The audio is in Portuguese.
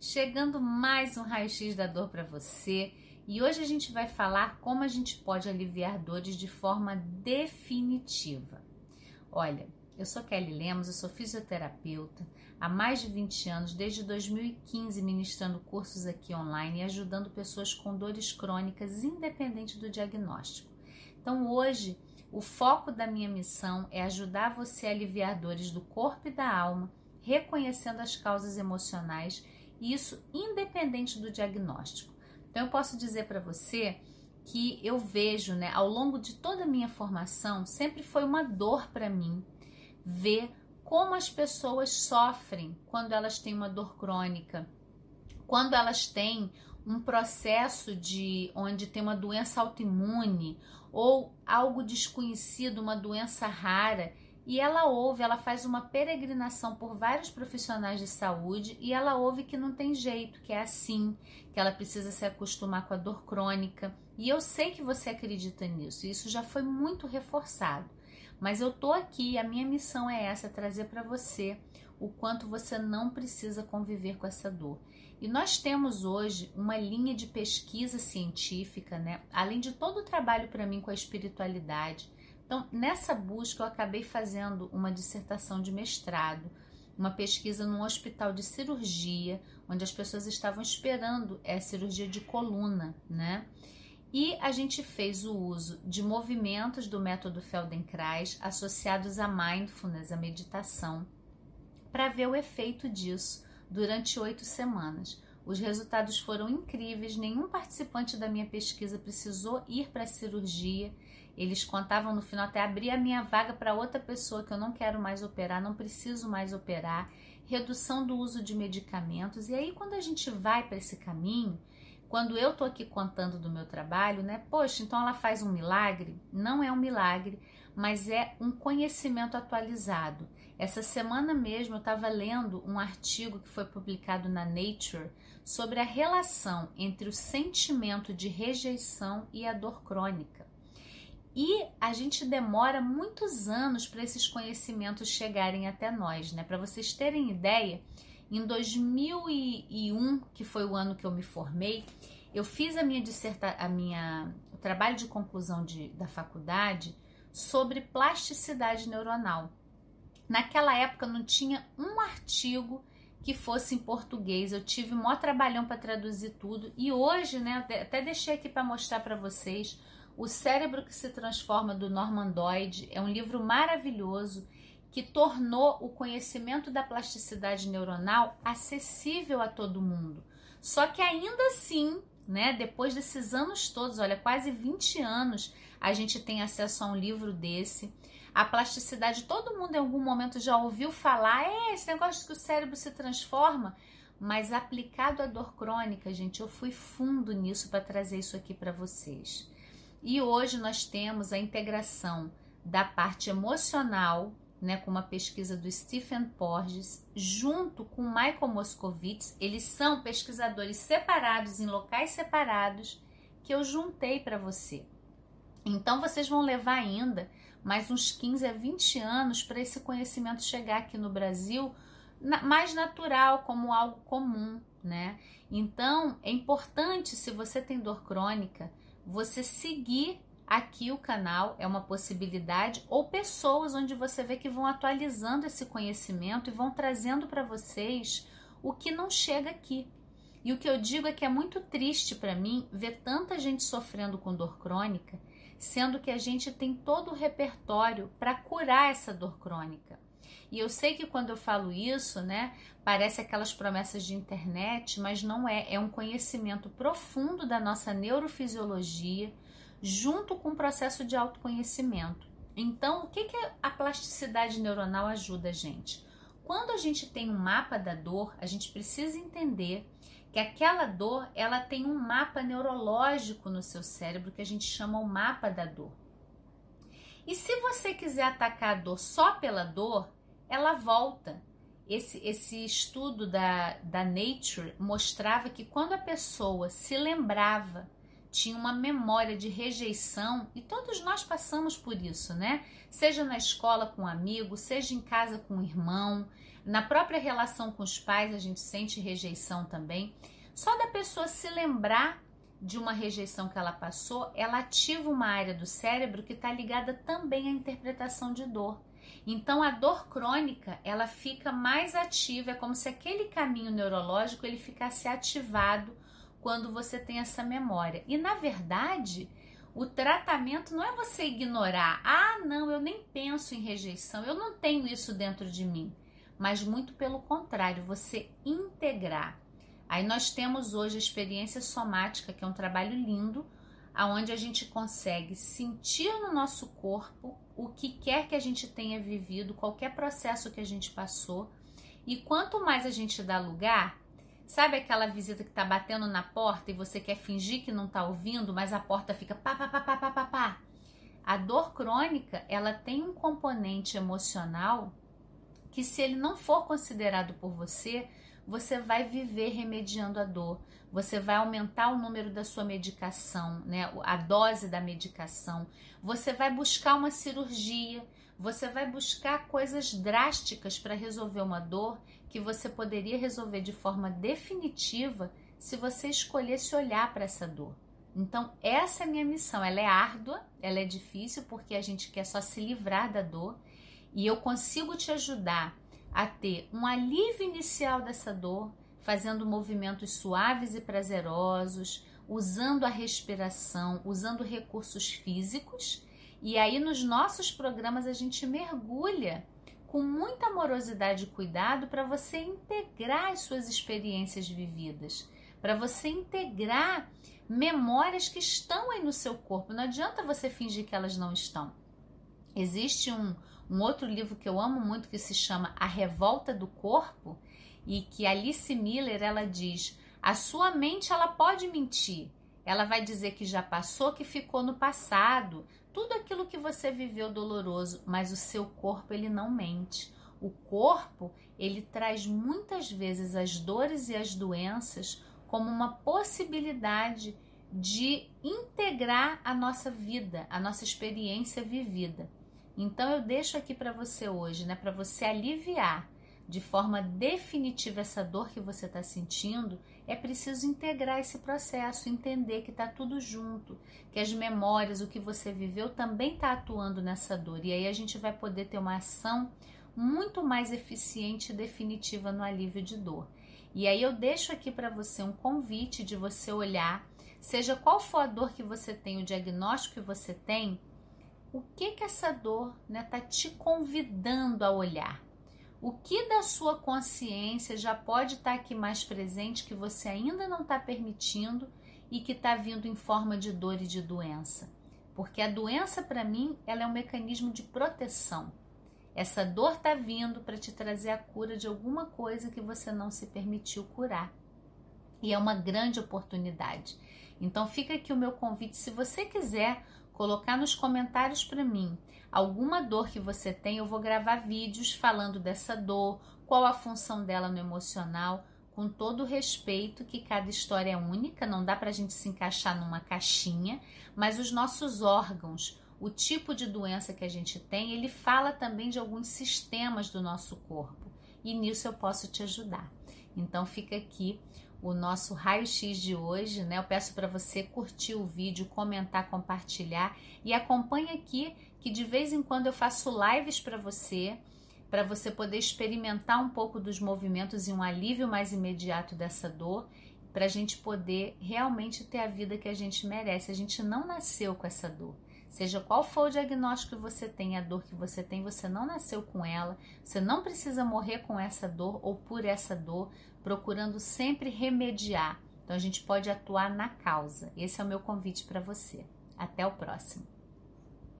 chegando mais um raio-x da dor para você. E hoje a gente vai falar como a gente pode aliviar dores de forma definitiva. Olha, eu sou Kelly Lemos, eu sou fisioterapeuta há mais de 20 anos, desde 2015, ministrando cursos aqui online e ajudando pessoas com dores crônicas, independente do diagnóstico. Então, hoje, o foco da minha missão é ajudar você a aliviar dores do corpo e da alma, reconhecendo as causas emocionais e isso independente do diagnóstico. Então eu posso dizer para você que eu vejo, né, ao longo de toda a minha formação, sempre foi uma dor para mim ver como as pessoas sofrem quando elas têm uma dor crônica, quando elas têm um processo de onde tem uma doença autoimune ou algo desconhecido, uma doença rara e ela ouve, ela faz uma peregrinação por vários profissionais de saúde e ela ouve que não tem jeito, que é assim, que ela precisa se acostumar com a dor crônica. E eu sei que você acredita nisso, isso já foi muito reforçado. Mas eu tô aqui, a minha missão é essa, trazer para você o quanto você não precisa conviver com essa dor. E nós temos hoje uma linha de pesquisa científica, né? Além de todo o trabalho para mim com a espiritualidade, então, nessa busca, eu acabei fazendo uma dissertação de mestrado, uma pesquisa num hospital de cirurgia, onde as pessoas estavam esperando é, cirurgia de coluna, né? E a gente fez o uso de movimentos do método Feldenkrais associados a mindfulness, a meditação, para ver o efeito disso durante oito semanas. Os resultados foram incríveis, nenhum participante da minha pesquisa precisou ir para a cirurgia eles contavam no final até abrir a minha vaga para outra pessoa que eu não quero mais operar, não preciso mais operar, redução do uso de medicamentos. E aí quando a gente vai para esse caminho, quando eu tô aqui contando do meu trabalho, né? Poxa, então ela faz um milagre? Não é um milagre, mas é um conhecimento atualizado. Essa semana mesmo eu estava lendo um artigo que foi publicado na Nature sobre a relação entre o sentimento de rejeição e a dor crônica. E a gente demora muitos anos para esses conhecimentos chegarem até nós, né? Para vocês terem ideia, em 2001, que foi o ano que eu me formei, eu fiz a minha disserta, a minha o trabalho de conclusão de, da faculdade sobre plasticidade neuronal. Naquela época não tinha um artigo que fosse em português. Eu tive maior trabalhão para traduzir tudo e hoje, né, até deixei aqui para mostrar para vocês o Cérebro que se Transforma, do Norman Doid, é um livro maravilhoso que tornou o conhecimento da plasticidade neuronal acessível a todo mundo. Só que ainda assim, né, depois desses anos todos, olha, quase 20 anos, a gente tem acesso a um livro desse. A plasticidade, todo mundo em algum momento já ouviu falar, é esse negócio que o cérebro se transforma, mas aplicado à dor crônica, gente, eu fui fundo nisso para trazer isso aqui para vocês. E hoje nós temos a integração da parte emocional, né, com uma pesquisa do Stephen Porges, junto com Michael Moscovitz. Eles são pesquisadores separados em locais separados que eu juntei para você. Então vocês vão levar ainda mais uns 15 a 20 anos para esse conhecimento chegar aqui no Brasil mais natural, como algo comum, né? Então, é importante se você tem dor crônica, você seguir aqui o canal é uma possibilidade ou pessoas onde você vê que vão atualizando esse conhecimento e vão trazendo para vocês o que não chega aqui. E o que eu digo é que é muito triste para mim ver tanta gente sofrendo com dor crônica, sendo que a gente tem todo o repertório para curar essa dor crônica. E eu sei que quando eu falo isso, né, parece aquelas promessas de internet, mas não é. É um conhecimento profundo da nossa neurofisiologia, junto com o processo de autoconhecimento. Então, o que, que a plasticidade neuronal ajuda a gente? Quando a gente tem um mapa da dor, a gente precisa entender que aquela dor ela tem um mapa neurológico no seu cérebro que a gente chama o mapa da dor. E se você quiser atacar a dor só pela dor, ela volta. Esse, esse estudo da, da Nature mostrava que quando a pessoa se lembrava, tinha uma memória de rejeição, e todos nós passamos por isso, né? Seja na escola com um amigo, seja em casa com um irmão, Na própria relação com os pais, a gente sente rejeição também. Só da pessoa se lembrar de uma rejeição que ela passou, ela ativa uma área do cérebro que está ligada também à interpretação de dor. Então a dor crônica ela fica mais ativa, é como se aquele caminho neurológico ele ficasse ativado quando você tem essa memória. E na verdade, o tratamento não é você ignorar, ah, não, eu nem penso em rejeição, eu não tenho isso dentro de mim, mas muito pelo contrário, você integrar. Aí nós temos hoje a experiência somática, que é um trabalho lindo, aonde a gente consegue sentir no nosso corpo o que quer que a gente tenha vivido, qualquer processo que a gente passou. E quanto mais a gente dá lugar, sabe aquela visita que tá batendo na porta e você quer fingir que não tá ouvindo, mas a porta fica pá pá pá pá pá pá. pá. A dor crônica, ela tem um componente emocional que se ele não for considerado por você, você vai viver remediando a dor, você vai aumentar o número da sua medicação, né? A dose da medicação, você vai buscar uma cirurgia, você vai buscar coisas drásticas para resolver uma dor que você poderia resolver de forma definitiva se você escolhesse olhar para essa dor. Então, essa é a minha missão. Ela é árdua, ela é difícil porque a gente quer só se livrar da dor e eu consigo te ajudar a ter um alívio inicial dessa dor, fazendo movimentos suaves e prazerosos, usando a respiração, usando recursos físicos. E aí nos nossos programas a gente mergulha com muita amorosidade e cuidado para você integrar as suas experiências vividas, para você integrar memórias que estão aí no seu corpo. Não adianta você fingir que elas não estão. Existe um, um outro livro que eu amo muito que se chama A Revolta do Corpo e que Alice Miller ela diz: a sua mente ela pode mentir. Ela vai dizer que já passou, que ficou no passado, tudo aquilo que você viveu doloroso, mas o seu corpo ele não mente. O corpo, ele traz muitas vezes as dores e as doenças como uma possibilidade de integrar a nossa vida, a nossa experiência vivida. Então eu deixo aqui para você hoje, né, para você aliviar de forma definitiva essa dor que você está sentindo, é preciso integrar esse processo, entender que está tudo junto, que as memórias, o que você viveu também está atuando nessa dor. E aí a gente vai poder ter uma ação muito mais eficiente e definitiva no alívio de dor. E aí eu deixo aqui para você um convite de você olhar, seja qual for a dor que você tem, o diagnóstico que você tem, o que que essa dor né, tá te convidando a olhar? O que da sua consciência já pode estar tá aqui mais presente que você ainda não está permitindo e que está vindo em forma de dor e de doença? Porque a doença, para mim, ela é um mecanismo de proteção. Essa dor está vindo para te trazer a cura de alguma coisa que você não se permitiu curar. E é uma grande oportunidade. Então fica aqui o meu convite, se você quiser colocar nos comentários para mim. Alguma dor que você tem, eu vou gravar vídeos falando dessa dor, qual a função dela no emocional, com todo o respeito que cada história é única, não dá para a gente se encaixar numa caixinha, mas os nossos órgãos, o tipo de doença que a gente tem, ele fala também de alguns sistemas do nosso corpo. E nisso eu posso te ajudar. Então fica aqui o nosso raio-x de hoje, né? Eu peço para você curtir o vídeo, comentar, compartilhar e acompanhe aqui que de vez em quando eu faço lives para você, para você poder experimentar um pouco dos movimentos e um alívio mais imediato dessa dor, para a gente poder realmente ter a vida que a gente merece. A gente não nasceu com essa dor. Seja qual for o diagnóstico que você tem, a dor que você tem, você não nasceu com ela, você não precisa morrer com essa dor ou por essa dor, procurando sempre remediar. Então a gente pode atuar na causa. Esse é o meu convite para você. Até o próximo.